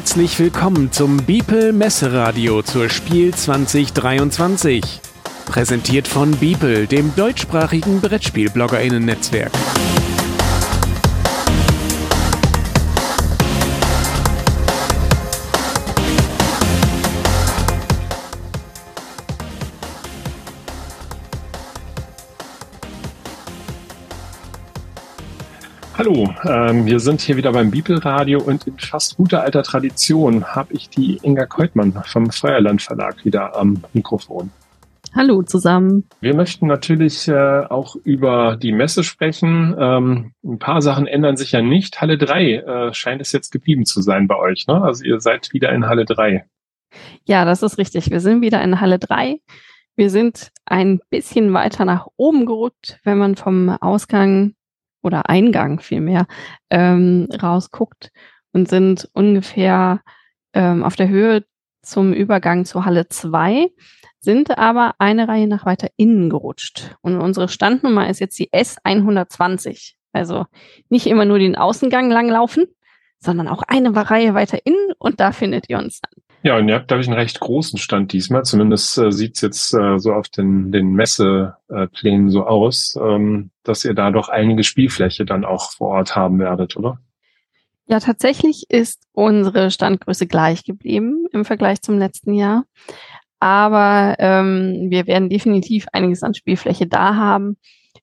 Herzlich willkommen zum Beeple Messeradio zur Spiel 2023. Präsentiert von Beeple, dem deutschsprachigen Brettspiel-BloggerInnen-Netzwerk. Hallo, ähm, wir sind hier wieder beim Bibelradio und in fast guter alter Tradition habe ich die Inga Keutmann vom Feuerland Verlag wieder am Mikrofon. Hallo zusammen. Wir möchten natürlich äh, auch über die Messe sprechen. Ähm, ein paar Sachen ändern sich ja nicht. Halle 3 äh, scheint es jetzt geblieben zu sein bei euch. Ne? Also ihr seid wieder in Halle 3. Ja, das ist richtig. Wir sind wieder in Halle 3. Wir sind ein bisschen weiter nach oben gerückt, wenn man vom Ausgang oder Eingang vielmehr ähm, rausguckt und sind ungefähr ähm, auf der Höhe zum Übergang zur Halle 2, sind aber eine Reihe nach weiter innen gerutscht. Und unsere Standnummer ist jetzt die S120. Also nicht immer nur den Außengang langlaufen, sondern auch eine Reihe weiter innen und da findet ihr uns dann. Ja, und ihr habt, glaube ich, einen recht großen Stand diesmal. Zumindest äh, sieht es jetzt äh, so auf den, den Messeplänen äh, so aus, ähm, dass ihr da doch einige Spielfläche dann auch vor Ort haben werdet, oder? Ja, tatsächlich ist unsere Standgröße gleich geblieben im Vergleich zum letzten Jahr. Aber ähm, wir werden definitiv einiges an Spielfläche da haben.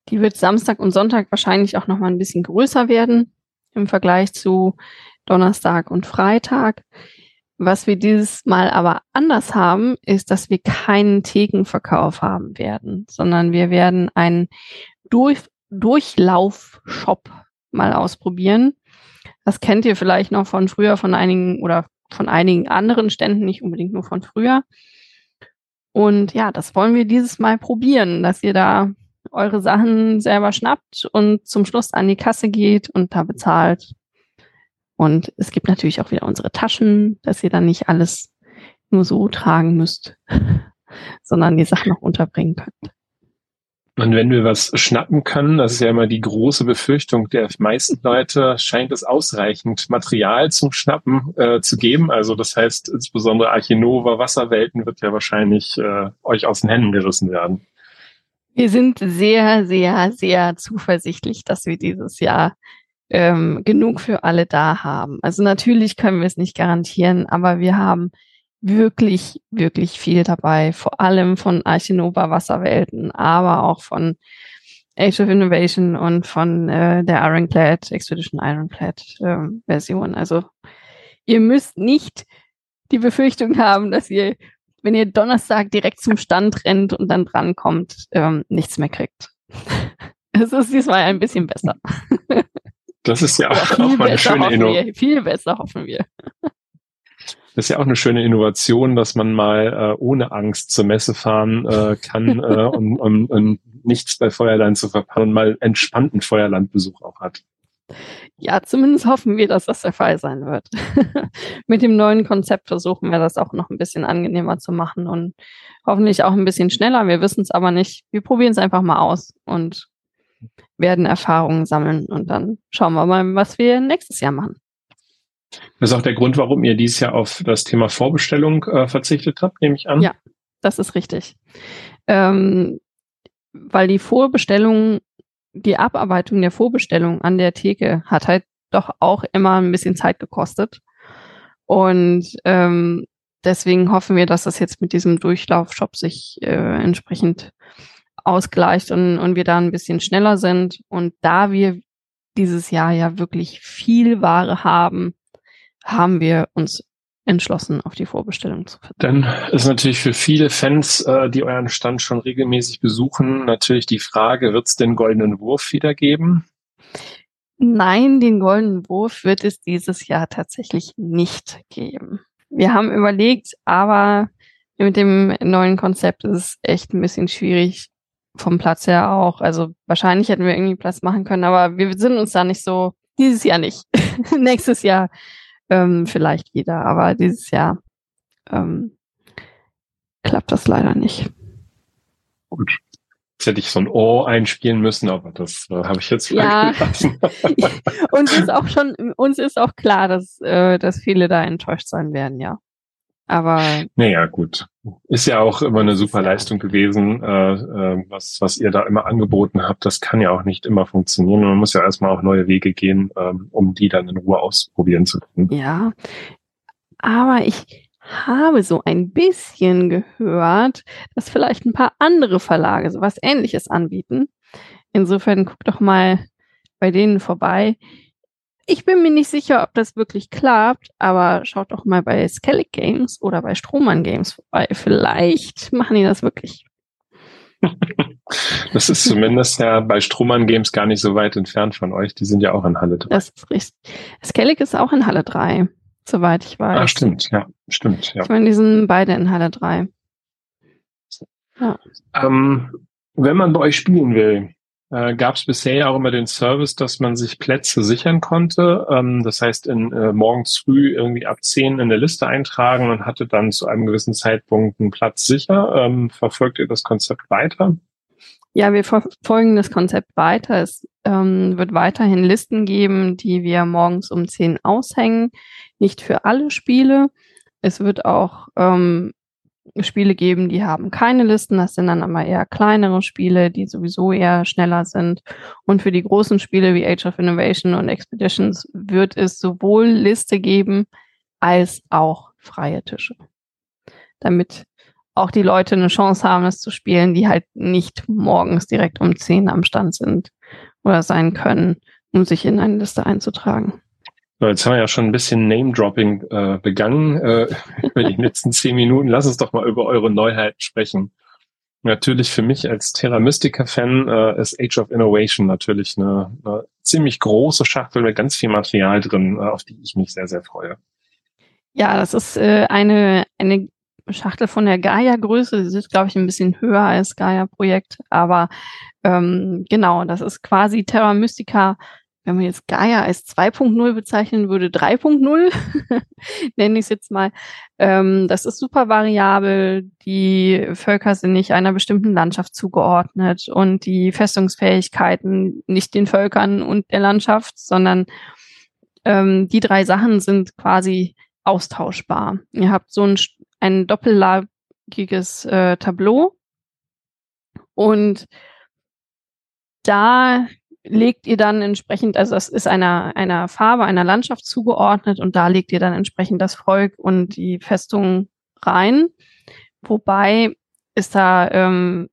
Die wird Samstag und Sonntag wahrscheinlich auch noch mal ein bisschen größer werden im Vergleich zu Donnerstag und Freitag. Was wir dieses Mal aber anders haben, ist, dass wir keinen Thekenverkauf haben werden, sondern wir werden einen Durch Durchlauf-Shop mal ausprobieren. Das kennt ihr vielleicht noch von früher von einigen oder von einigen anderen Ständen, nicht unbedingt nur von früher. Und ja, das wollen wir dieses Mal probieren, dass ihr da eure Sachen selber schnappt und zum Schluss an die Kasse geht und da bezahlt und es gibt natürlich auch wieder unsere Taschen, dass ihr dann nicht alles nur so tragen müsst, sondern die Sachen noch unterbringen könnt. Und wenn wir was schnappen können, das ist ja immer die große Befürchtung der meisten Leute, scheint es ausreichend Material zum Schnappen äh, zu geben. Also das heißt, insbesondere Archinova Wasserwelten wird ja wahrscheinlich äh, euch aus den Händen gerissen werden. Wir sind sehr, sehr, sehr zuversichtlich, dass wir dieses Jahr ähm, genug für alle da haben. Also natürlich können wir es nicht garantieren, aber wir haben wirklich, wirklich viel dabei, vor allem von Archinova Wasserwelten, aber auch von Age of Innovation und von äh, der Ironclad, Expedition Ironclad ähm, Version. Also ihr müsst nicht die Befürchtung haben, dass ihr, wenn ihr Donnerstag direkt zum Stand rennt und dann drankommt, ähm, nichts mehr kriegt. Es ist diesmal ein bisschen besser. Das ist ja auch, auch mal eine schöne Innovation. Viel besser hoffen wir. Das ist ja auch eine schöne Innovation, dass man mal äh, ohne Angst zur Messe fahren äh, kann äh, und, und, und nichts bei Feuerland zu verpassen und mal entspannten Feuerlandbesuch auch hat. Ja, zumindest hoffen wir, dass das der Fall sein wird. Mit dem neuen Konzept versuchen wir das auch noch ein bisschen angenehmer zu machen und hoffentlich auch ein bisschen schneller. Wir wissen es aber nicht. Wir probieren es einfach mal aus und werden Erfahrungen sammeln und dann schauen wir mal, was wir nächstes Jahr machen. Das ist auch der Grund, warum ihr dieses Jahr auf das Thema Vorbestellung äh, verzichtet habt, nehme ich an. Ja, das ist richtig. Ähm, weil die Vorbestellung, die Abarbeitung der Vorbestellung an der Theke hat halt doch auch immer ein bisschen Zeit gekostet. Und ähm, deswegen hoffen wir, dass das jetzt mit diesem Durchlaufshop sich äh, entsprechend ausgleicht und, und wir da ein bisschen schneller sind. Und da wir dieses Jahr ja wirklich viel Ware haben, haben wir uns entschlossen, auf die Vorbestellung zu verzichten. Dann ist natürlich für viele Fans, äh, die euren Stand schon regelmäßig besuchen, natürlich die Frage, wird es den goldenen Wurf wieder geben? Nein, den goldenen Wurf wird es dieses Jahr tatsächlich nicht geben. Wir haben überlegt, aber mit dem neuen Konzept ist es echt ein bisschen schwierig, vom Platz her auch. Also wahrscheinlich hätten wir irgendwie Platz machen können, aber wir sind uns da nicht so, dieses Jahr nicht. Nächstes Jahr ähm, vielleicht wieder, aber dieses Jahr ähm, klappt das leider nicht. Gut. Jetzt hätte ich so ein O einspielen müssen, aber das äh, habe ich jetzt ja. uns ist auch schon, uns ist auch klar, dass, äh, dass viele da enttäuscht sein werden, ja. Aber. Naja, gut. Ist ja auch immer eine super Leistung gewesen, äh, äh, was, was ihr da immer angeboten habt. Das kann ja auch nicht immer funktionieren. Man muss ja erstmal auch neue Wege gehen, ähm, um die dann in Ruhe ausprobieren zu können. Ja. Aber ich habe so ein bisschen gehört, dass vielleicht ein paar andere Verlage sowas ähnliches anbieten. Insofern guck doch mal bei denen vorbei. Ich bin mir nicht sicher, ob das wirklich klappt, aber schaut doch mal bei Skellig Games oder bei Strohmann Games vorbei. Vielleicht machen die das wirklich. Das ist zumindest ja bei Strohmann Games gar nicht so weit entfernt von euch. Die sind ja auch in Halle 3. Das ist richtig. Skellig ist auch in Halle 3, soweit ich weiß. Ah, stimmt, ja, stimmt, ja. Ich meine, die sind beide in Halle 3. Ja. Ähm, wenn man bei euch spielen will, äh, gab es bisher ja auch immer den Service, dass man sich Plätze sichern konnte. Ähm, das heißt, in, äh, morgens früh irgendwie ab 10 in der Liste eintragen und hatte dann zu einem gewissen Zeitpunkt einen Platz sicher. Ähm, verfolgt ihr das Konzept weiter? Ja, wir verfolgen das Konzept weiter. Es ähm, wird weiterhin Listen geben, die wir morgens um 10 aushängen. Nicht für alle Spiele. Es wird auch ähm, Spiele geben, die haben keine Listen. Das sind dann aber eher kleinere Spiele, die sowieso eher schneller sind. Und für die großen Spiele wie Age of Innovation und Expeditions wird es sowohl Liste geben als auch freie Tische. Damit auch die Leute eine Chance haben, es zu spielen, die halt nicht morgens direkt um 10 am Stand sind oder sein können, um sich in eine Liste einzutragen. Jetzt haben wir ja schon ein bisschen Name-Dropping äh, begangen äh, über die letzten zehn Minuten. Lass uns doch mal über eure Neuheiten sprechen. Natürlich für mich als Terra Mystica-Fan äh, ist Age of Innovation natürlich eine, eine ziemlich große Schachtel mit ganz viel Material drin, äh, auf die ich mich sehr, sehr freue. Ja, das ist äh, eine, eine Schachtel von der Gaia-Größe. Sie ist, glaube ich, ein bisschen höher als Gaia-Projekt. Aber ähm, genau, das ist quasi Terra Mystica wenn man jetzt Gaia als 2.0 bezeichnen würde, 3.0, nenne ich es jetzt mal. Ähm, das ist super variabel. Die Völker sind nicht einer bestimmten Landschaft zugeordnet und die Festungsfähigkeiten nicht den Völkern und der Landschaft, sondern ähm, die drei Sachen sind quasi austauschbar. Ihr habt so ein, ein doppellagiges äh, Tableau und da legt ihr dann entsprechend, also das ist einer, einer Farbe, einer Landschaft zugeordnet und da legt ihr dann entsprechend das Volk und die Festung rein. Wobei es da ähm,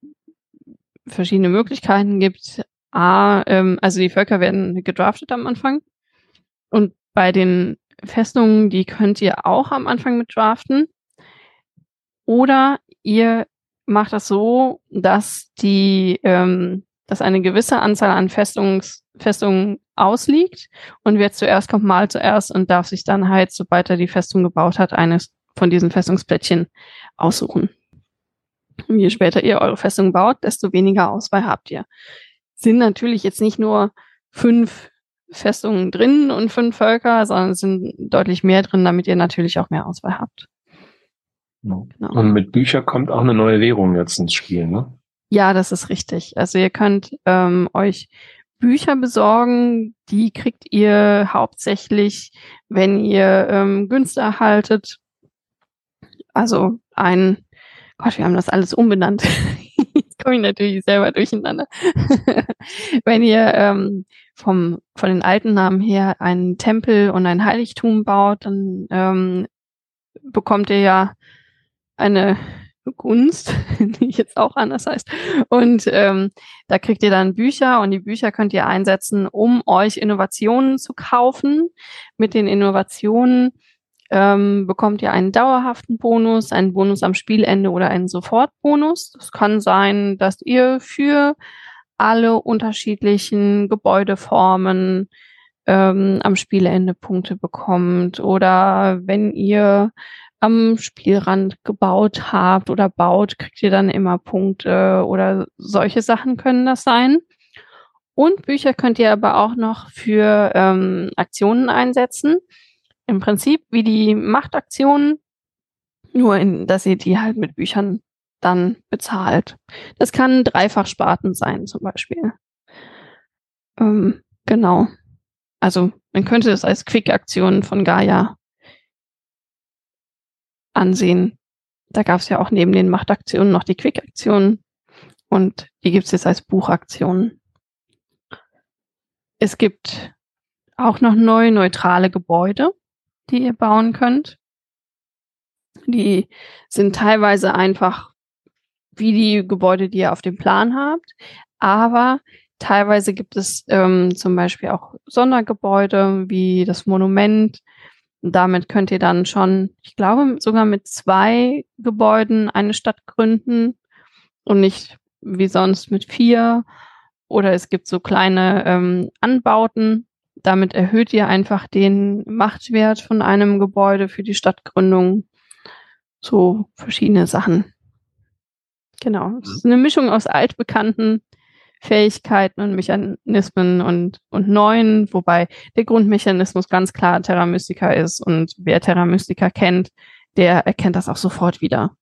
verschiedene Möglichkeiten gibt. A, ähm, also die Völker werden gedraftet am Anfang und bei den Festungen, die könnt ihr auch am Anfang mit draften. Oder ihr macht das so, dass die ähm, dass eine gewisse Anzahl an Festungs, Festungen ausliegt und wer zuerst kommt, mal zuerst und darf sich dann halt, sobald er die Festung gebaut hat, eines von diesen Festungsplättchen aussuchen. Und je später ihr eure Festung baut, desto weniger Auswahl habt ihr. Sind natürlich jetzt nicht nur fünf Festungen drin und fünf Völker, sondern es sind deutlich mehr drin, damit ihr natürlich auch mehr Auswahl habt. Genau. Und mit Bücher kommt auch eine neue Währung jetzt ins Spiel, ne? Ja, das ist richtig. Also ihr könnt ähm, euch Bücher besorgen, die kriegt ihr hauptsächlich, wenn ihr ähm, Günste erhaltet. Also ein, Gott, wir haben das alles umbenannt. Komme ich natürlich selber durcheinander. wenn ihr ähm, vom, von den alten Namen her einen Tempel und ein Heiligtum baut, dann ähm, bekommt ihr ja eine Gunst, die jetzt auch anders heißt. Und ähm, da kriegt ihr dann Bücher und die Bücher könnt ihr einsetzen, um euch Innovationen zu kaufen. Mit den Innovationen ähm, bekommt ihr einen dauerhaften Bonus, einen Bonus am Spielende oder einen Sofortbonus. Das kann sein, dass ihr für alle unterschiedlichen Gebäudeformen ähm, am Spielende Punkte bekommt oder wenn ihr am Spielrand gebaut habt oder baut, kriegt ihr dann immer Punkte oder solche Sachen können das sein. Und Bücher könnt ihr aber auch noch für ähm, Aktionen einsetzen. Im Prinzip wie die Machtaktionen, nur in, dass ihr die halt mit Büchern dann bezahlt. Das kann Dreifachsparten sein zum Beispiel. Ähm, genau. Also man könnte es als Quick-Aktion von Gaia ansehen. Da gab es ja auch neben den Machtaktionen noch die Quick-Aktionen und die gibt es jetzt als Buchaktionen. Es gibt auch noch neue neutrale Gebäude, die ihr bauen könnt. Die sind teilweise einfach wie die Gebäude, die ihr auf dem Plan habt, aber teilweise gibt es ähm, zum Beispiel auch Sondergebäude wie das Monument. Und damit könnt ihr dann schon, ich glaube, sogar mit zwei Gebäuden eine Stadt gründen und nicht wie sonst mit vier. Oder es gibt so kleine ähm, Anbauten. Damit erhöht ihr einfach den Machtwert von einem Gebäude für die Stadtgründung. So verschiedene Sachen. Genau. Es ist eine Mischung aus altbekannten Fähigkeiten und Mechanismen und, und neuen, wobei der Grundmechanismus ganz klar Terra Mystica ist und wer Terra Mystica kennt, der erkennt das auch sofort wieder.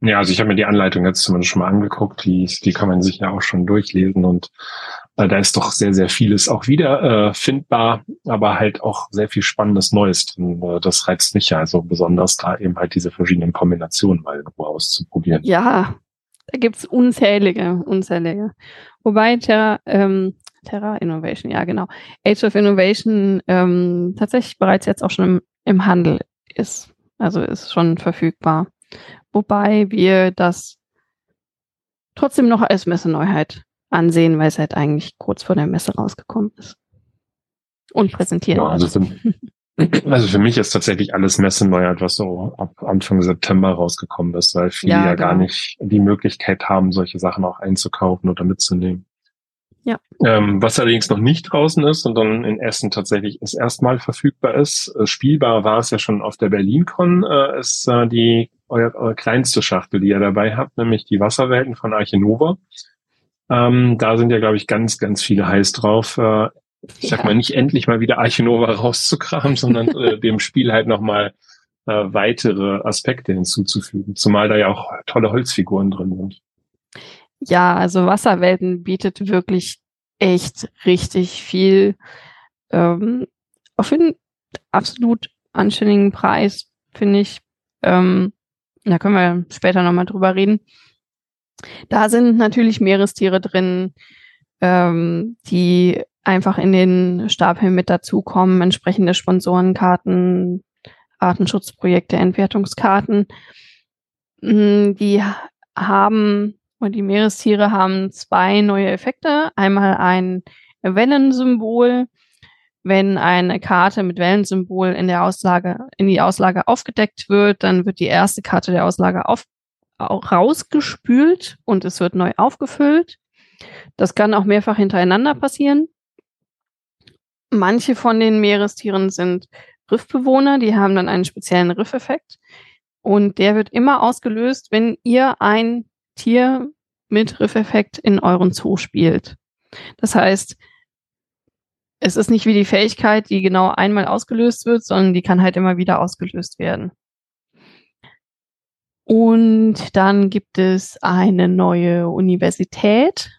Ja, also ich habe mir die Anleitung jetzt zumindest schon mal angeguckt, die, die kann man sich ja auch schon durchlesen und äh, da ist doch sehr, sehr vieles auch wieder äh, findbar, aber halt auch sehr viel spannendes Neues drin. Äh, das reizt mich ja also besonders da eben halt diese verschiedenen Kombinationen mal auszuprobieren. Ja, da gibt's unzählige, unzählige. Wobei Terra, ähm, Terra Innovation, ja genau, Age of Innovation ähm, tatsächlich bereits jetzt auch schon im, im Handel ist. Also ist schon verfügbar. Wobei wir das trotzdem noch als Messeneuheit ansehen, weil es halt eigentlich kurz vor der Messe rausgekommen ist. Und präsentiert. Ja, also für, also für mich ist tatsächlich alles Messeneuheit, was so ab Anfang September rausgekommen ist, weil viele ja, ja genau. gar nicht die Möglichkeit haben, solche Sachen auch einzukaufen oder mitzunehmen. Ja. Ähm, was allerdings noch nicht draußen ist und dann in Essen tatsächlich ist erstmal verfügbar ist, äh, spielbar war es ja schon auf der BerlinCon, äh, ist äh, die euer, eure kleinste Schachtel, die ihr dabei habt, nämlich die Wasserwelten von Archinova. Ähm, da sind ja, glaube ich, ganz, ganz viele heiß drauf. Äh, ich sag mal, nicht endlich mal wieder Archinova rauszukramen, sondern äh, dem Spiel halt nochmal äh, weitere Aspekte hinzuzufügen. Zumal da ja auch tolle Holzfiguren drin sind. Ja, also Wasserwelten bietet wirklich echt richtig viel ähm, auf einen absolut anständigen Preis, finde ich. Ähm, da können wir später nochmal drüber reden. Da sind natürlich Meerestiere drin, ähm, die einfach in den Stapel mit dazukommen, entsprechende Sponsorenkarten, Artenschutzprojekte, Entwertungskarten. Mm, die haben, und die Meerestiere haben zwei neue Effekte. Einmal ein Wellensymbol. Wenn eine Karte mit Wellensymbol in der Auslage, in die Auslage aufgedeckt wird, dann wird die erste Karte der Auslage auf, rausgespült und es wird neu aufgefüllt. Das kann auch mehrfach hintereinander passieren. Manche von den Meerestieren sind Riffbewohner, die haben dann einen speziellen Riffeffekt. Und der wird immer ausgelöst, wenn ihr ein Tier mit Riffeffekt in euren Zoo spielt. Das heißt, es ist nicht wie die Fähigkeit, die genau einmal ausgelöst wird, sondern die kann halt immer wieder ausgelöst werden. Und dann gibt es eine neue Universität,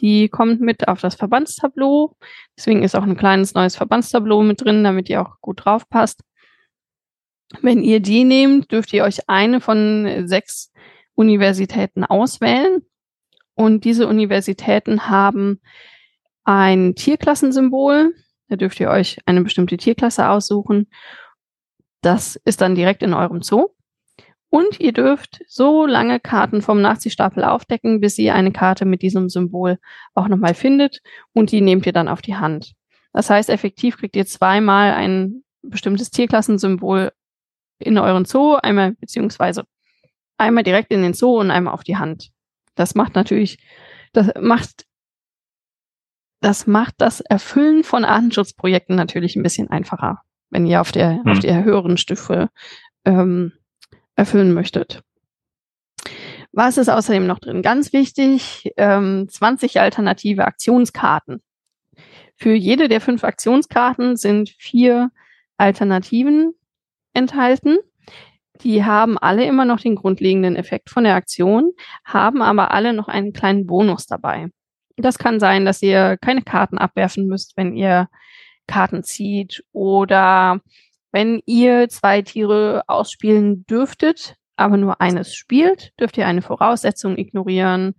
die kommt mit auf das Verbandstableau. Deswegen ist auch ein kleines neues Verbandstableau mit drin, damit ihr auch gut drauf passt. Wenn ihr die nehmt, dürft ihr euch eine von sechs Universitäten auswählen. Und diese Universitäten haben ein Tierklassensymbol. Da dürft ihr euch eine bestimmte Tierklasse aussuchen. Das ist dann direkt in eurem Zoo. Und ihr dürft so lange Karten vom Nachziehstapel aufdecken, bis ihr eine Karte mit diesem Symbol auch nochmal findet und die nehmt ihr dann auf die Hand. Das heißt, effektiv kriegt ihr zweimal ein bestimmtes Tierklassensymbol in euren Zoo, einmal beziehungsweise einmal direkt in den Zoo und einmal auf die Hand. Das macht natürlich, das macht, das macht das Erfüllen von Artenschutzprojekten natürlich ein bisschen einfacher, wenn ihr auf der, hm. auf der höheren Stufe ähm, erfüllen möchtet. Was ist außerdem noch drin? Ganz wichtig, ähm, 20 alternative Aktionskarten. Für jede der fünf Aktionskarten sind vier Alternativen enthalten. Die haben alle immer noch den grundlegenden Effekt von der Aktion, haben aber alle noch einen kleinen Bonus dabei. Das kann sein, dass ihr keine Karten abwerfen müsst, wenn ihr Karten zieht oder wenn ihr zwei Tiere ausspielen dürftet, aber nur eines spielt, dürft ihr eine Voraussetzung ignorieren.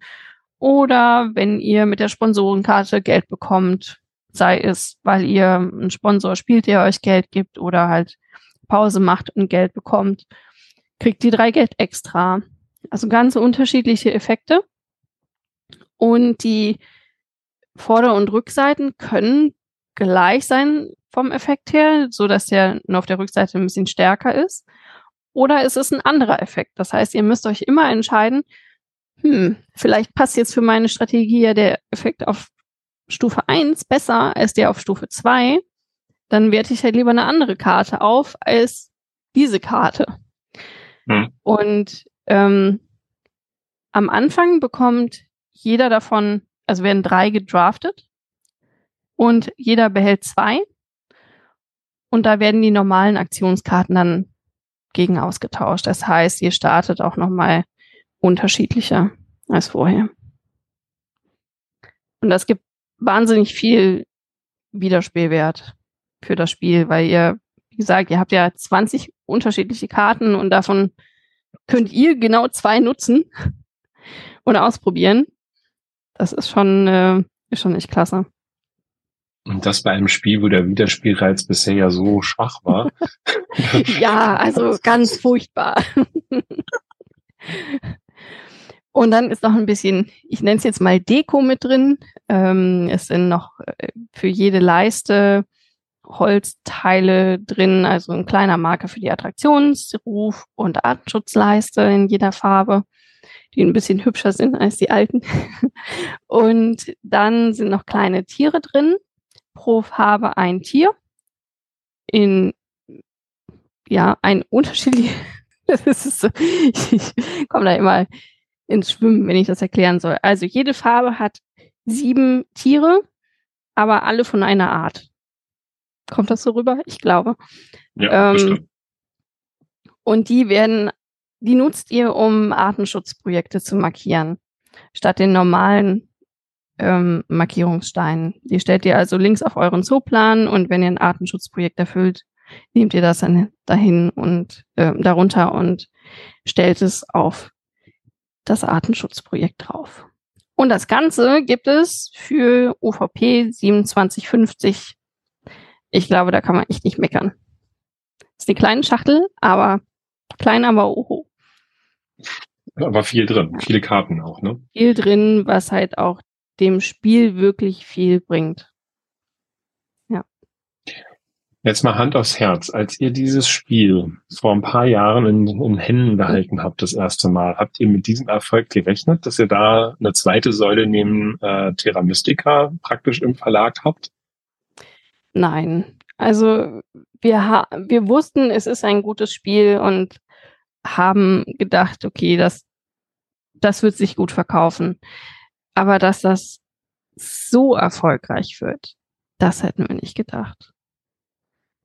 Oder wenn ihr mit der Sponsorenkarte Geld bekommt, sei es, weil ihr einen Sponsor spielt, der euch Geld gibt oder halt Pause macht und Geld bekommt, kriegt ihr drei Geld extra. Also ganz unterschiedliche Effekte. Und die Vorder- und Rückseiten können gleich sein vom Effekt her, so dass der nur auf der Rückseite ein bisschen stärker ist. Oder ist es ein anderer Effekt? Das heißt, ihr müsst euch immer entscheiden, hm, vielleicht passt jetzt für meine Strategie ja der Effekt auf Stufe 1 besser als der auf Stufe 2. Dann werte ich halt lieber eine andere Karte auf als diese Karte. Hm. Und ähm, am Anfang bekommt jeder davon, also werden drei gedraftet und jeder behält zwei. Und da werden die normalen Aktionskarten dann gegen ausgetauscht. Das heißt, ihr startet auch nochmal unterschiedlicher als vorher. Und das gibt wahnsinnig viel Wiederspielwert für das Spiel, weil ihr, wie gesagt, ihr habt ja 20 unterschiedliche Karten und davon könnt ihr genau zwei nutzen und ausprobieren. Das ist schon, äh, ist schon echt klasse. Und das bei einem Spiel, wo der Wiederspielreiz bisher ja so schwach war. ja, also ganz furchtbar. Und dann ist noch ein bisschen, ich nenne es jetzt mal Deko mit drin. Ähm, es sind noch äh, für jede Leiste Holzteile drin, also ein kleiner Marker für die Attraktionsruf und Artenschutzleiste in jeder Farbe, die ein bisschen hübscher sind als die alten. Und dann sind noch kleine Tiere drin, pro Farbe ein Tier in ja ein unterschiedlich. das ist so, ich, ich komme da immer ins Schwimmen, wenn ich das erklären soll. Also jede Farbe hat sieben Tiere, aber alle von einer Art. Kommt das so rüber? Ich glaube. Ja, ähm, und die werden, die nutzt ihr, um Artenschutzprojekte zu markieren, statt den normalen ähm, Markierungssteinen. Die stellt ihr also links auf euren Zooplan und wenn ihr ein Artenschutzprojekt erfüllt, nehmt ihr das dann dahin und äh, darunter und stellt es auf das Artenschutzprojekt drauf. Und das Ganze gibt es für UVP 2750. Ich glaube, da kann man echt nicht meckern. Ist eine kleine Schachtel, aber klein, aber oho. Aber viel drin, viele Karten auch, ne? Viel drin, was halt auch dem Spiel wirklich viel bringt. Ja. Jetzt mal Hand aufs Herz. Als ihr dieses Spiel vor ein paar Jahren in, in Händen gehalten habt, das erste Mal, habt ihr mit diesem Erfolg gerechnet, dass ihr da eine zweite Säule neben äh, Terra Mystica praktisch im Verlag habt? Nein. Also wir, wir wussten, es ist ein gutes Spiel und haben gedacht, okay, das, das wird sich gut verkaufen. Aber dass das so erfolgreich wird, das hätten wir nicht gedacht.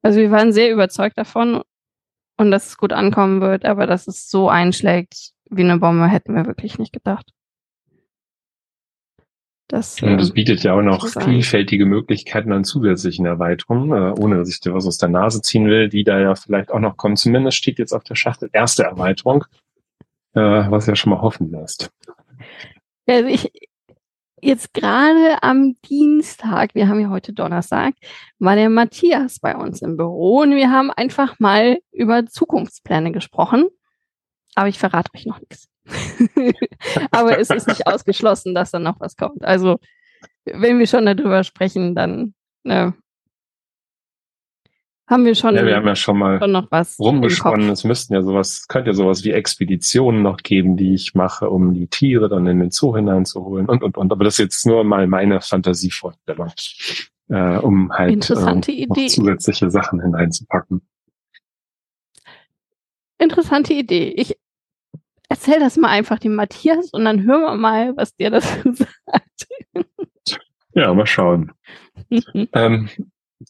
Also wir waren sehr überzeugt davon und dass es gut ankommen wird, aber dass es so einschlägt wie eine Bombe, hätten wir wirklich nicht gedacht. Das, und es ähm, bietet ja auch noch vielfältige Möglichkeiten an zusätzlichen Erweiterungen, äh, ohne dass ich dir was aus der Nase ziehen will, die da ja vielleicht auch noch kommen. Zumindest steht jetzt auf der Schachtel erste Erweiterung, äh, was ja schon mal hoffen lässt. Also ich, jetzt gerade am Dienstag, wir haben ja heute Donnerstag, war der Matthias bei uns im Büro und wir haben einfach mal über Zukunftspläne gesprochen. Aber ich verrate euch noch nichts. Aber es ist nicht ausgeschlossen, dass da noch was kommt. Also, wenn wir schon darüber sprechen, dann ne, haben wir schon, ja, wir haben ja schon mal schon noch was rumgesponnen. Es müssten ja sowas, könnte ja sowas wie Expeditionen noch geben, die ich mache, um die Tiere dann in den Zoo hineinzuholen und, und, und. Aber das ist jetzt nur mal meine Fantasievorstellung, äh, um halt äh, zusätzliche Sachen hineinzupacken. Interessante Idee. Ich erzähl das mal einfach dem Matthias und dann hören wir mal, was der dazu sagt. Ja, mal schauen. ähm,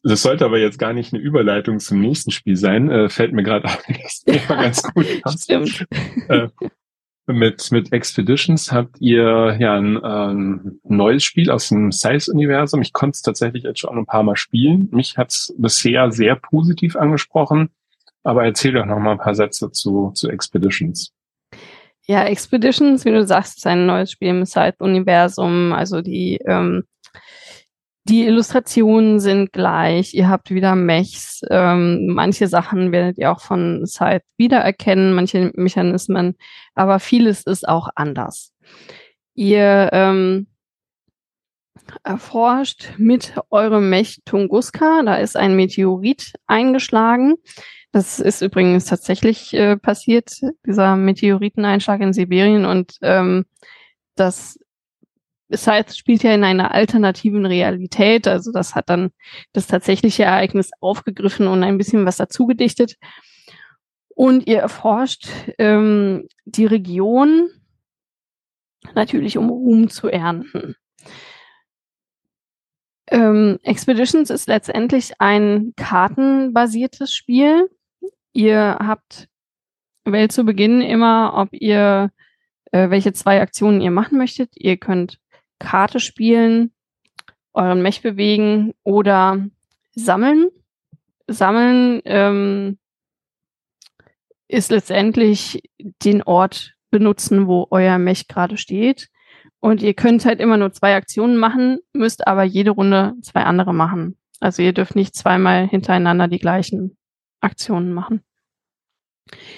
Das sollte aber jetzt gar nicht eine Überleitung zum nächsten Spiel sein. Äh, fällt mir gerade auf, das Thema ganz gut passt. Stimmt. Äh, mit, mit Expeditions habt ihr ja ein, ähm, neues Spiel aus dem Size-Universum. Ich konnte es tatsächlich jetzt schon ein paar Mal spielen. Mich hat es bisher sehr positiv angesprochen. Aber erzähl doch noch mal ein paar Sätze zu, zu Expeditions. Ja, Expeditions, wie du sagst, ist ein neues Spiel im Side-Universum. Also die ähm, die Illustrationen sind gleich. Ihr habt wieder Mechs. Ähm, manche Sachen werdet ihr auch von Side wiedererkennen, manche Mechanismen, aber vieles ist auch anders. Ihr ähm, erforscht mit eurem Mech Tunguska. Da ist ein Meteorit eingeschlagen. Das ist übrigens tatsächlich äh, passiert, dieser Meteoriteneinschlag in Sibirien und ähm, das Scythe spielt ja in einer alternativen Realität, also das hat dann das tatsächliche Ereignis aufgegriffen und ein bisschen was dazu gedichtet. Und ihr erforscht ähm, die Region natürlich, um Ruhm zu ernten. Ähm, Expeditions ist letztendlich ein kartenbasiertes Spiel. Ihr habt wählt zu Beginn immer, ob ihr äh, welche zwei Aktionen ihr machen möchtet. Ihr könnt Karte spielen, euren Mech bewegen oder sammeln. Sammeln ähm, ist letztendlich den Ort benutzen, wo euer Mech gerade steht. Und ihr könnt halt immer nur zwei Aktionen machen, müsst aber jede Runde zwei andere machen. Also ihr dürft nicht zweimal hintereinander die gleichen Aktionen machen.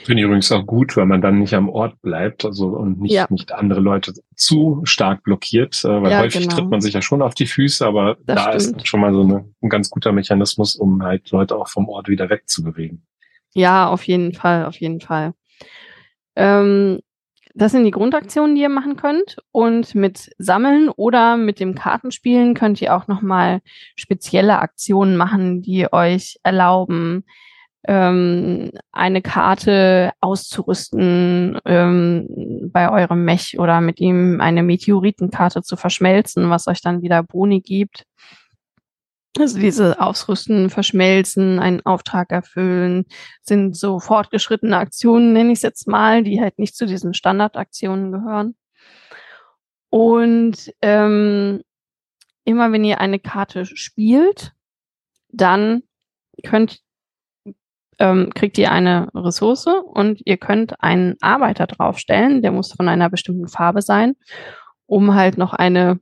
Finde ich übrigens auch gut, weil man dann nicht am Ort bleibt also und nicht, ja. nicht andere Leute zu stark blockiert, äh, weil ja, häufig genau. tritt man sich ja schon auf die Füße, aber das da stimmt. ist schon mal so eine, ein ganz guter Mechanismus, um halt Leute auch vom Ort wieder wegzubewegen. Ja, auf jeden Fall, auf jeden Fall. Ähm, das sind die Grundaktionen, die ihr machen könnt. Und mit Sammeln oder mit dem Kartenspielen könnt ihr auch nochmal spezielle Aktionen machen, die euch erlauben, ähm, eine Karte auszurüsten ähm, bei eurem Mech oder mit ihm eine Meteoritenkarte zu verschmelzen, was euch dann wieder Boni gibt. Also diese Ausrüsten, Verschmelzen, einen Auftrag erfüllen, sind so fortgeschrittene Aktionen, nenne ich es jetzt mal, die halt nicht zu diesen Standardaktionen gehören. Und ähm, immer wenn ihr eine Karte spielt, dann könnt ähm, kriegt ihr eine Ressource und ihr könnt einen Arbeiter draufstellen, der muss von einer bestimmten Farbe sein, um halt noch eine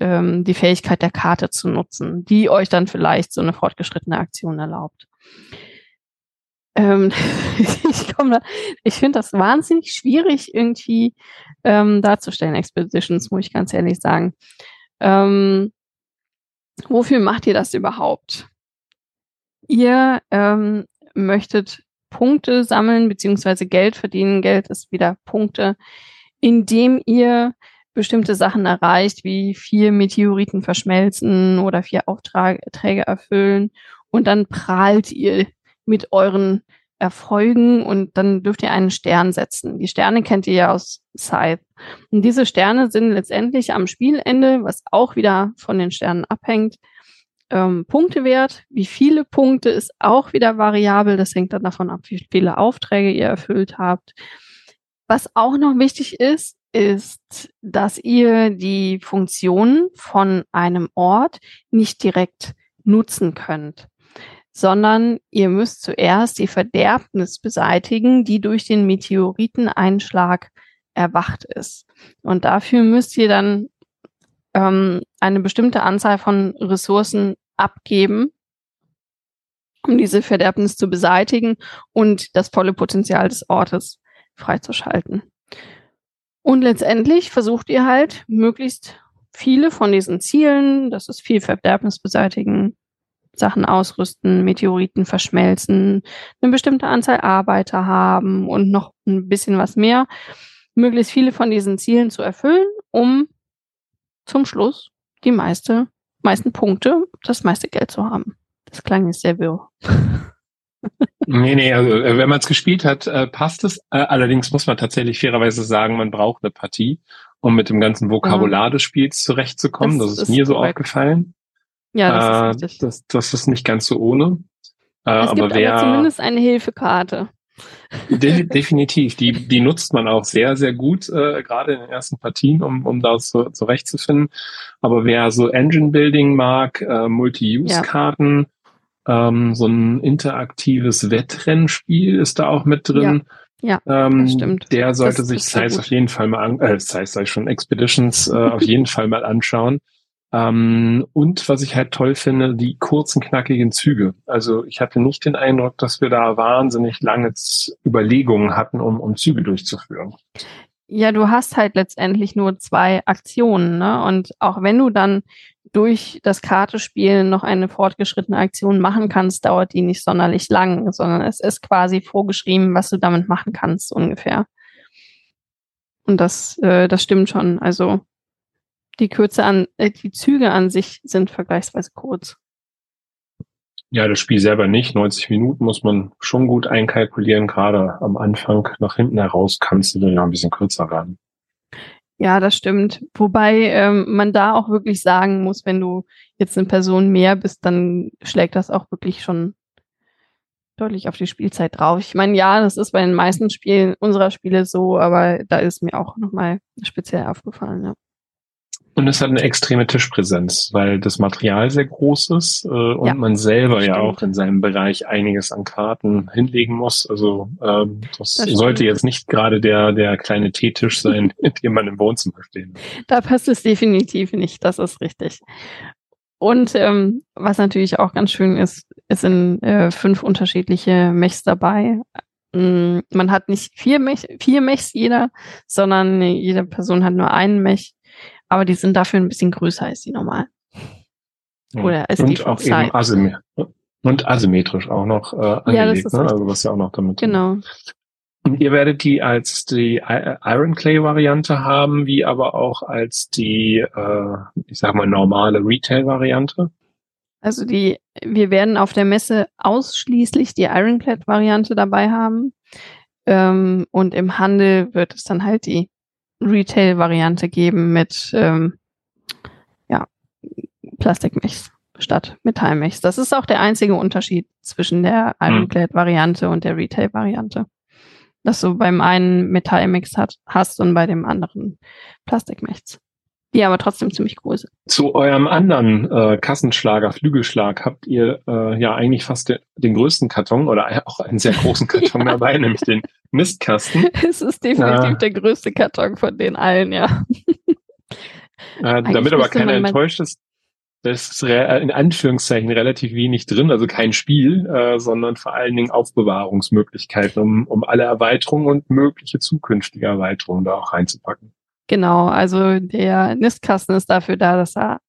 ähm, die Fähigkeit der Karte zu nutzen, die euch dann vielleicht so eine fortgeschrittene Aktion erlaubt. Ähm, ich komme, ich finde das wahnsinnig schwierig irgendwie ähm, darzustellen, Expeditions, muss ich ganz ehrlich sagen. Ähm, wofür macht ihr das überhaupt? Ihr ähm, möchtet Punkte sammeln beziehungsweise Geld verdienen. Geld ist wieder Punkte, indem ihr bestimmte Sachen erreicht, wie vier Meteoriten verschmelzen oder vier Aufträge erfüllen. Und dann prahlt ihr mit euren Erfolgen und dann dürft ihr einen Stern setzen. Die Sterne kennt ihr ja aus Scythe. Und diese Sterne sind letztendlich am Spielende, was auch wieder von den Sternen abhängt, ähm, Punktewert. Wie viele Punkte ist auch wieder variabel. Das hängt dann davon ab, wie viele Aufträge ihr erfüllt habt. Was auch noch wichtig ist, ist, dass ihr die Funktionen von einem Ort nicht direkt nutzen könnt, sondern ihr müsst zuerst die Verderbnis beseitigen, die durch den Meteoriteneinschlag erwacht ist. Und dafür müsst ihr dann ähm, eine bestimmte Anzahl von Ressourcen abgeben, um diese Verderbnis zu beseitigen und das volle Potenzial des Ortes freizuschalten. Und letztendlich versucht ihr halt möglichst viele von diesen Zielen, das ist viel Verderbnis beseitigen, Sachen ausrüsten, Meteoriten verschmelzen, eine bestimmte Anzahl Arbeiter haben und noch ein bisschen was mehr, möglichst viele von diesen Zielen zu erfüllen, um zum Schluss die meiste, meisten Punkte, das meiste Geld zu haben. Das klang jetzt sehr wirr. nee, nee, also äh, wenn man es gespielt hat, äh, passt es. Äh, allerdings muss man tatsächlich fairerweise sagen, man braucht eine Partie, um mit dem ganzen Vokabular des Spiels zurechtzukommen. Das, das ist, ist mir so korrekt. aufgefallen. Ja, das äh, ist richtig. Das, das ist nicht ganz so ohne. Äh, es aber gibt wer, aber zumindest eine Hilfekarte. De definitiv, die, die nutzt man auch sehr, sehr gut, äh, gerade in den ersten Partien, um, um da so, zurechtzufinden. Aber wer so Engine Building mag, äh, Multi-Use-Karten, ähm, so ein interaktives Wettrennspiel ist da auch mit drin. Ja, ähm, das stimmt. Der sollte Das sich Size auf jeden Fall mal an, äh, Size sag ich schon, Expeditions äh, auf jeden Fall mal anschauen. Ähm, und was ich halt toll finde, die kurzen, knackigen Züge. Also ich hatte nicht den Eindruck, dass wir da wahnsinnig lange Überlegungen hatten, um, um Züge durchzuführen. Ja, du hast halt letztendlich nur zwei Aktionen, ne? Und auch wenn du dann durch das Kartespielen noch eine fortgeschrittene Aktion machen kannst, dauert die nicht sonderlich lang, sondern es ist quasi vorgeschrieben, was du damit machen kannst, ungefähr. Und das, äh, das stimmt schon. Also die Kürze an, äh, die Züge an sich sind vergleichsweise kurz. Ja, das Spiel selber nicht. 90 Minuten muss man schon gut einkalkulieren. Gerade am Anfang nach hinten heraus kannst du dann ja ein bisschen kürzer ran. Ja, das stimmt. Wobei ähm, man da auch wirklich sagen muss, wenn du jetzt eine Person mehr bist, dann schlägt das auch wirklich schon deutlich auf die Spielzeit drauf. Ich meine, ja, das ist bei den meisten Spielen unserer Spiele so, aber da ist mir auch nochmal speziell aufgefallen. Ja. Und es hat eine extreme Tischpräsenz, weil das Material sehr groß ist äh, und Ja, man selber ja auch in seinem Bereich einiges an Karten hinlegen muss. Also ähm, das, Das sollte jetzt nicht gerade der, der kleine Teetisch sein, den man im Wohnzimmer stehen hat. Da passt es definitiv nicht, das ist richtig. Und ähm, was natürlich auch ganz schön ist, es sind äh, fünf unterschiedliche Mechs dabei. Mm, Man hat nicht vier, Mech, vier Mechs jeder, sondern jede Person hat nur einen Mech. Aber die sind dafür ein bisschen größer als die normal. Oder als die und vom auch eben Size. asymmet und asymmetrisch auch noch äh, das angelegt, ist ne? richtig. also was ja auch noch damit Genau. Und ihr werdet die als die I- Iron Clay Variante haben, wie aber auch als die, äh, ich sag mal, normale Retail Variante. Also die, wir werden auf der Messe ausschließlich die Ironclad-Variante dabei haben. Ähm, und im Handel wird es dann halt die Retail-Variante geben mit ähm, ja, Plastikmechs statt Metallmechs. Das ist auch der einzige Unterschied zwischen der Ironclad-Variante und der Retail-Variante. Dass du beim einen Metallmechs hat, hast und bei dem anderen Plastikmechs. Die aber trotzdem ziemlich sind. Zu eurem anderen äh, Kassenschlager, Flügelschlag, habt ihr äh, ja eigentlich fast den, den größten Karton oder auch einen sehr großen Karton Ja. dabei, nämlich den Mistkasten. Es ist definitiv Ja. der größte Karton von den allen, ja. Äh, damit aber keiner enttäuscht ist, das ist re- in Anführungszeichen relativ wenig drin, also kein Spiel, äh, sondern vor allen Dingen Aufbewahrungsmöglichkeiten, um, um alle Erweiterungen und mögliche zukünftige Erweiterungen da auch reinzupacken. Genau, also der Nistkasten ist dafür da, dass da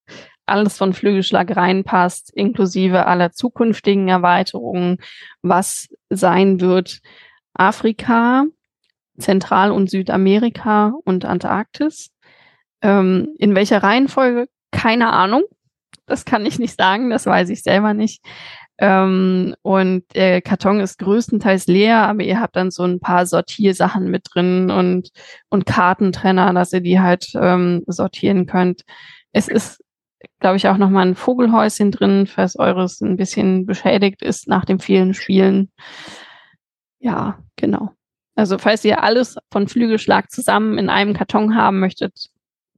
alles von Flügelschlag reinpasst, inklusive aller zukünftigen Erweiterungen, was sein wird Afrika, Zentral- und Südamerika und Antarktis. Ähm, in welcher Reihenfolge? Keine Ahnung. Das kann ich nicht sagen, das weiß ich selber nicht. Ähm, und der Karton ist größtenteils leer, aber ihr habt dann so ein paar Sortiersachen mit drin und, und Kartentrenner, dass ihr die halt ähm, sortieren könnt. Es ist, glaube ich, auch nochmal ein Vogelhäuschen drin, falls eures ein bisschen beschädigt ist nach dem vielen Spielen. Ja, genau. Also falls ihr alles von Flügelschlag zusammen in einem Karton haben möchtet,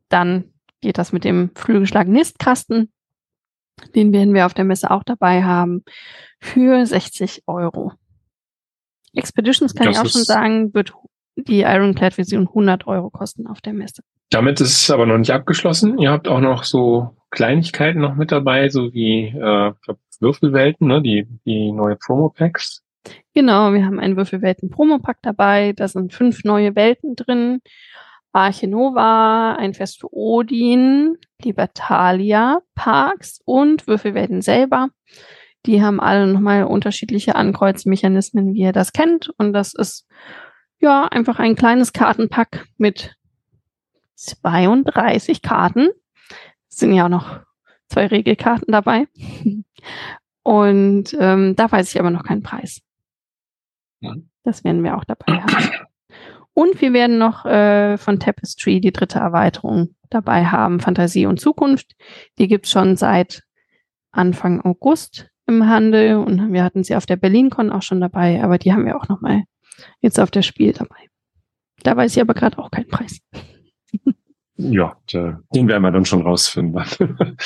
dann geht das mit dem Flügelschlag Nistkasten. Den werden wir auf der Messe auch dabei haben. Für 60 Euro. Expeditions kann Das ich auch schon sagen, wird die Ironclad-Version 100 Euro kosten auf der Messe. Damit ist es aber noch nicht abgeschlossen. Ihr habt auch noch so Kleinigkeiten noch mit dabei, so wie äh, glaub, Würfelwelten, ne? die, die neue Promo-Packs. Genau, wir haben einen Würfelwelten-Promopack dabei. Da sind fünf neue Welten drin. Arche Nova, ein Fest für Odin, Libertalia, Parks und Würfelwelten selber. Die haben alle nochmal unterschiedliche Ankreuzmechanismen, wie ihr das kennt. Und das ist ja einfach ein kleines Kartenpack mit 32 Karten. Es sind ja auch noch zwei Regelkarten dabei. Und ähm, da weiß ich aber noch keinen Preis. Mhm. Das werden wir auch dabei haben. Und wir werden noch äh, von Tapestry die dritte Erweiterung dabei haben, Fantasie und Zukunft. Die gibt's schon seit Anfang August im Handel und wir hatten sie auf der BerlinCon auch schon dabei, aber die haben wir auch nochmal jetzt auf der Spiel dabei. Da weiß ich aber gerade auch keinen Preis. Ja, den werden wir dann schon rausfinden.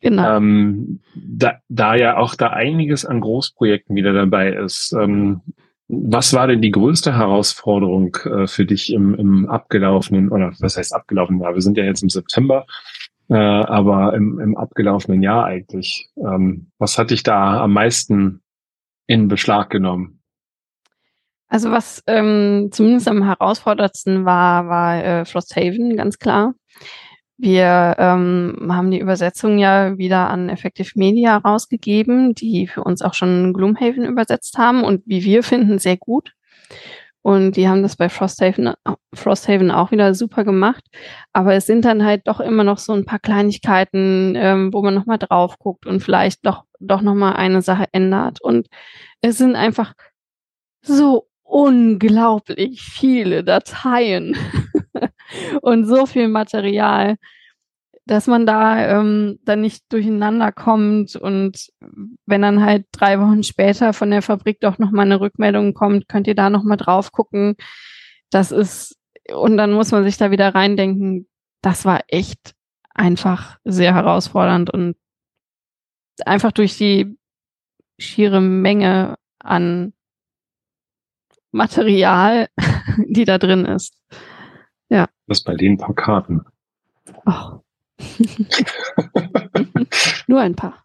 genau. Ähm, da, da ja auch da einiges an Großprojekten wieder dabei ist, ähm, was war denn die größte Herausforderung äh, für dich im, im abgelaufenen, oder was heißt abgelaufenen Jahr? Wir sind ja jetzt im September, äh, aber im, im abgelaufenen Jahr eigentlich. Ähm, was hat dich da am meisten in Beschlag genommen? Also was ähm, zumindest am herausforderndsten war, war äh, Frosthaven, ganz klar. Wir ähm, haben die Übersetzung ja wieder an Effective Media rausgegeben, die für uns auch schon Gloomhaven übersetzt haben und wie wir finden, sehr gut. Und die haben das bei Frosthaven, Frosthaven auch wieder super gemacht. Aber es sind dann halt doch immer noch so ein paar Kleinigkeiten, ähm, wo man nochmal drauf guckt und vielleicht doch, doch nochmal eine Sache ändert. Und es sind einfach so unglaublich viele Dateien und so viel Material, dass man da ähm, dann nicht durcheinander kommt und wenn dann halt drei Wochen später von der Fabrik doch nochmal eine Rückmeldung kommt, könnt ihr da nochmal drauf gucken. Das ist, und dann muss man sich da wieder reindenken, das war echt einfach sehr herausfordernd und einfach durch die schiere Menge an Material, die da drin ist. Ja. Das bei den paar Karten. Oh. Nur ein paar.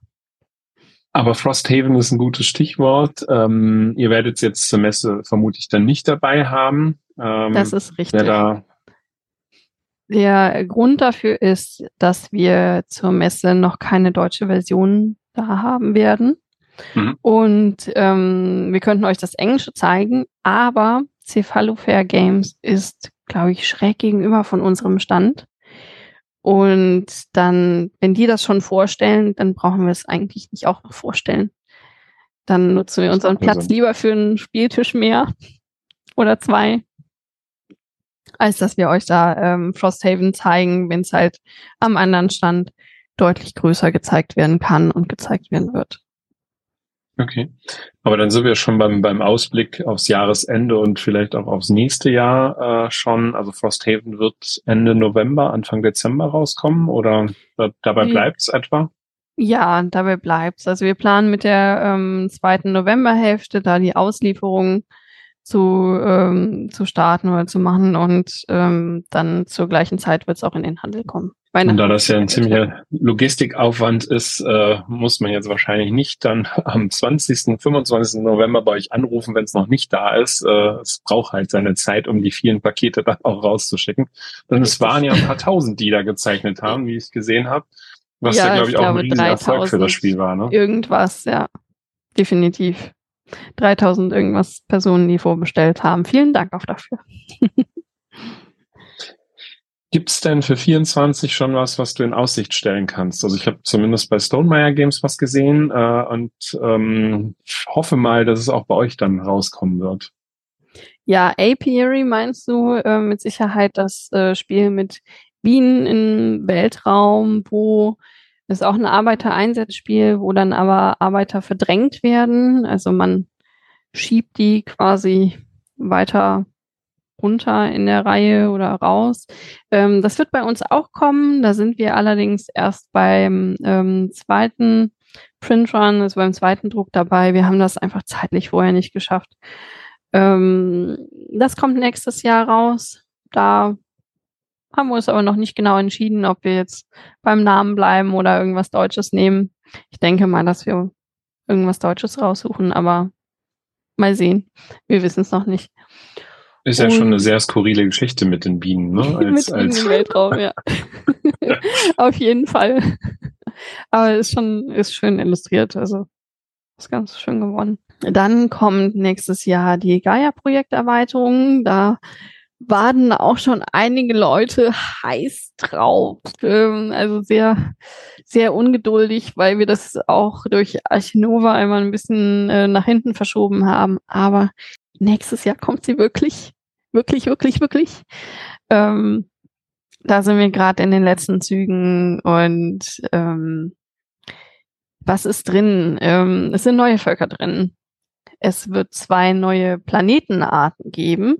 Aber Frosthaven ist ein gutes Stichwort. Ähm, ihr werdet es jetzt zur Messe vermutlich dann nicht dabei haben. Ähm, das ist richtig. Da Der Grund dafür ist, dass wir zur Messe noch keine deutsche Version da haben werden. Mhm. Und ähm, wir könnten euch das Englische zeigen, aber Cephalofair Games ist, glaube ich, schräg gegenüber von unserem Stand. Und dann, wenn die das schon vorstellen, dann brauchen wir es eigentlich nicht auch noch vorstellen. Dann nutzen wir unseren Platz lieber für einen Spieltisch mehr oder zwei, als dass wir euch da ähm, Frosthaven zeigen, wenn es halt am anderen Stand deutlich größer gezeigt werden kann und gezeigt werden wird. Okay. Aber dann sind wir schon beim, beim Ausblick aufs Jahresende und vielleicht auch aufs nächste Jahr äh, schon. Also Frosthaven wird Ende November, Anfang Dezember rauskommen oder dabei bleibt es etwa? Ja, dabei bleibt's. Also wir planen mit der ähm, zweiten Novemberhälfte da die Auslieferung zu, ähm, zu starten oder zu machen und ähm, dann zur gleichen Zeit wird es auch in den Handel kommen. Und da das ja ein ziemlicher Logistikaufwand ist, äh, muss man jetzt wahrscheinlich nicht dann am 20., 25. November bei euch anrufen, wenn es noch nicht da ist. Äh, es braucht halt seine Zeit, um die vielen Pakete dann auch rauszuschicken. Und es waren ja ein paar tausend, die da gezeichnet haben, wie ich gesehen habe. Was ja, ja glaube ich, auch ein riesen Erfolg für das Spiel war. Ne? Irgendwas, ja. Definitiv. 3000 irgendwas Personen, die vorbestellt haben. Vielen Dank auch dafür. Gibt's denn für 24 schon was, was du in Aussicht stellen kannst? Also ich habe zumindest bei Stonemeyer Games was gesehen äh, und ähm, hoffe mal, dass es auch bei euch dann rauskommen wird. Ja, Apiary meinst du äh, mit Sicherheit das äh, Spiel mit Bienen im Weltraum, wo es auch ein Arbeitereinsatzspiel, wo dann aber Arbeiter verdrängt werden. Also man schiebt die quasi weiter runter in der Reihe oder raus. Ähm, das wird bei uns auch kommen. Da sind wir allerdings erst beim ähm, zweiten Printrun, also beim zweiten Druck dabei. Wir haben das einfach zeitlich vorher nicht geschafft. Ähm, das kommt nächstes Jahr raus. Da haben wir uns aber noch nicht genau entschieden, ob wir jetzt beim Namen bleiben oder irgendwas Deutsches nehmen. Ich denke mal, dass wir irgendwas Deutsches raussuchen, aber mal sehen. Wir wissen es noch nicht. Ist ja und schon eine sehr skurrile Geschichte mit den Bienen, ne? Als, mit als Weltraum, ja. Auf jeden Fall. Aber ist schon, ist schön illustriert, also ist ganz schön geworden. Dann kommt nächstes Jahr die Gaia-Projekterweiterung. Da waren auch schon einige Leute heiß drauf. Ähm, also sehr, sehr ungeduldig, weil wir das auch durch Archinova einmal ein bisschen äh, nach hinten verschoben haben. Aber nächstes Jahr kommt sie wirklich, wirklich, wirklich, wirklich. Ähm, da sind wir gerade in den letzten Zügen und ähm, was ist drin? Ähm, es sind neue Völker drin. Es wird zwei neue Planetenarten geben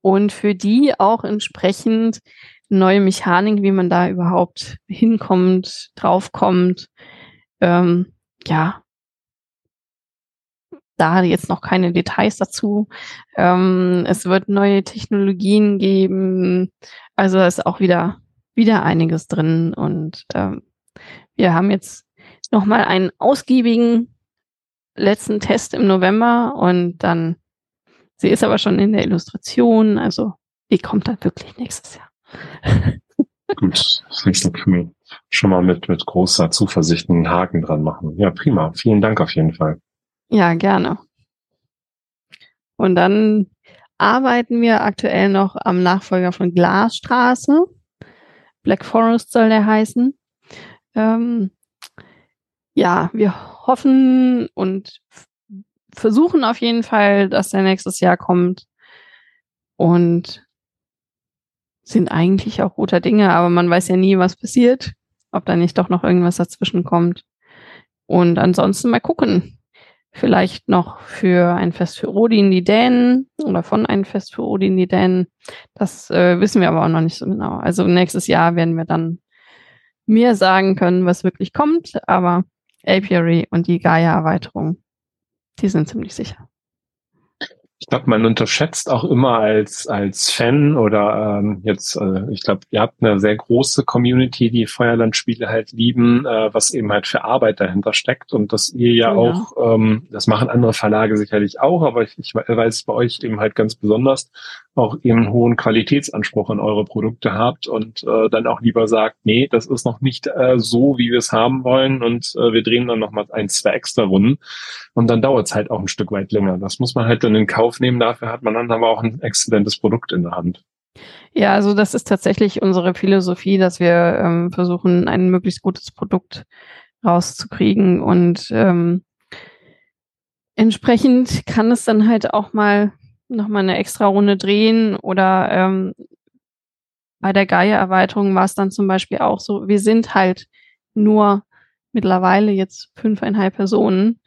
und für die auch entsprechend neue Mechanik, wie man da überhaupt hinkommt, draufkommt. Ähm, ja, da jetzt noch keine Details dazu. Ähm, es wird neue Technologien geben. Also ist auch wieder, wieder einiges drin. Und ähm, wir haben jetzt nochmal einen ausgiebigen letzten Test im November und dann, sie ist aber schon in der Illustration, also die kommt dann wirklich nächstes Jahr. Gut, wir schon mal mit, mit großer Zuversicht einen Haken dran machen. Ja, prima. Vielen Dank auf jeden Fall. Ja, gerne. Und dann arbeiten wir aktuell noch am Nachfolger von Glasstraße. Black Forest soll der heißen. Ähm, ja, wir hoffen und versuchen auf jeden Fall, dass der nächstes Jahr kommt. Und sind eigentlich auch guter Dinge, aber man weiß ja nie, was passiert, ob da nicht doch noch irgendwas dazwischen kommt. Und ansonsten mal gucken. Vielleicht noch für ein Fest für Odin die Dänen oder von einem Fest für Odin die Dänen. Das äh, wissen wir aber auch noch nicht so genau. Also nächstes Jahr werden wir dann mehr sagen können, was wirklich kommt. Aber Apiary und die Gaia-Erweiterung, die sind ziemlich sicher. Ich glaube, man unterschätzt auch immer als als Fan oder ähm, jetzt, äh, ich glaube, ihr habt eine sehr große Community, die Feuerlandspiele halt lieben, äh, was eben halt für Arbeit dahinter steckt und dass ihr ja, ja. auch, ähm, das machen andere Verlage sicherlich auch, aber ich, ich weiß bei euch eben halt ganz besonders, auch eben hohen Qualitätsanspruch an eure Produkte habt und äh, dann auch lieber sagt, nee, das ist noch nicht äh, so, wie wir es haben wollen und äh, wir drehen dann noch mal ein, zwei extra Runden und dann dauert es halt auch ein Stück weit länger. Das muss man halt dann in Kauf nehmen, dafür hat man dann aber auch ein exzellentes Produkt in der Hand. Ja, also das ist tatsächlich unsere Philosophie, dass wir ähm, versuchen, ein möglichst gutes Produkt rauszukriegen und ähm, entsprechend kann es dann halt auch mal nochmal eine extra Runde drehen oder ähm, bei der Gaia-Erweiterung war es dann zum Beispiel auch so, wir sind halt nur mittlerweile jetzt fünfeinhalb Personen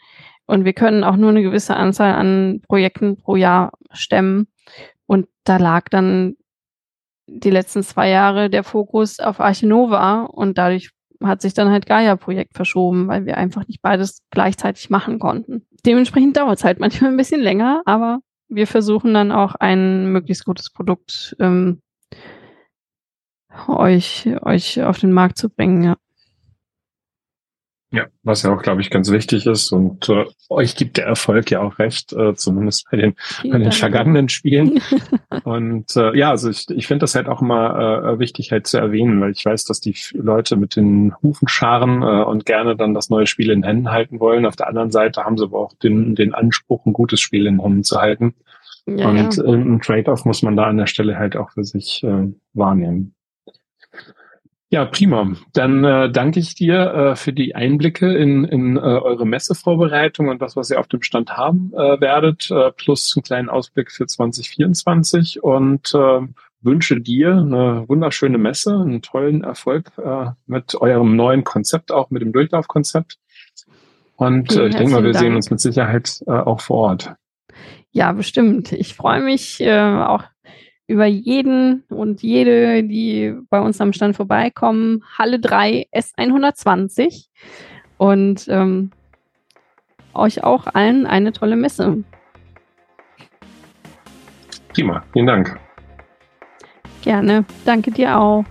und wir können auch nur eine gewisse Anzahl an Projekten pro Jahr stemmen. Und da lag dann die letzten zwei Jahre der Fokus auf Archinova und dadurch hat sich dann halt Gaia-Projekt verschoben, weil wir einfach nicht beides gleichzeitig machen konnten. Dementsprechend dauert es halt manchmal ein bisschen länger, aber wir versuchen dann auch ein möglichst gutes Produkt ähm, euch, euch auf den Markt zu bringen. Ja. Ja, was ja auch, glaube ich, ganz wichtig ist. Und äh, euch gibt der Erfolg ja auch recht, äh, zumindest bei den, bei den vergangenen Spielen. und äh, ja, also ich, ich finde das halt auch immer äh, wichtig halt zu erwähnen, weil ich weiß, dass die Leute mit den Hufen scharen äh, und gerne dann das neue Spiel in Händen halten wollen. Auf der anderen Seite haben sie aber auch den, den Anspruch, ein gutes Spiel in Händen zu halten. Ja, und ja. Äh, ein Trade-off muss man da an der Stelle halt auch für sich äh, wahrnehmen. Ja, prima. Dann äh, danke ich dir äh, für die Einblicke in, in äh, eure Messevorbereitung und das, was ihr auf dem Stand haben äh, werdet, äh, plus einen kleinen Ausblick für 2024 und äh, wünsche dir eine wunderschöne Messe, einen tollen Erfolg äh, mit eurem neuen Konzept, auch mit dem Durchlaufkonzept. Und äh, ich denke mal, wir Dank. sehen uns mit Sicherheit äh, auch vor Ort. Ja, bestimmt. Ich freue mich äh, auch über jeden und jede, die bei uns am Stand vorbeikommen. Halle 3 S120 und ähm, euch auch allen eine tolle Messe. Prima, vielen Dank. Gerne, danke dir auch.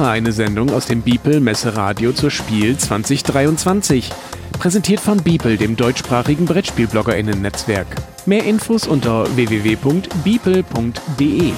War eine Sendung aus dem Beeple Messeradio zur Spiel 2023. Präsentiert von Beeple, dem deutschsprachigen BrettspielbloggerInnen-Netzwerk. Mehr Infos unter www.beeple.de.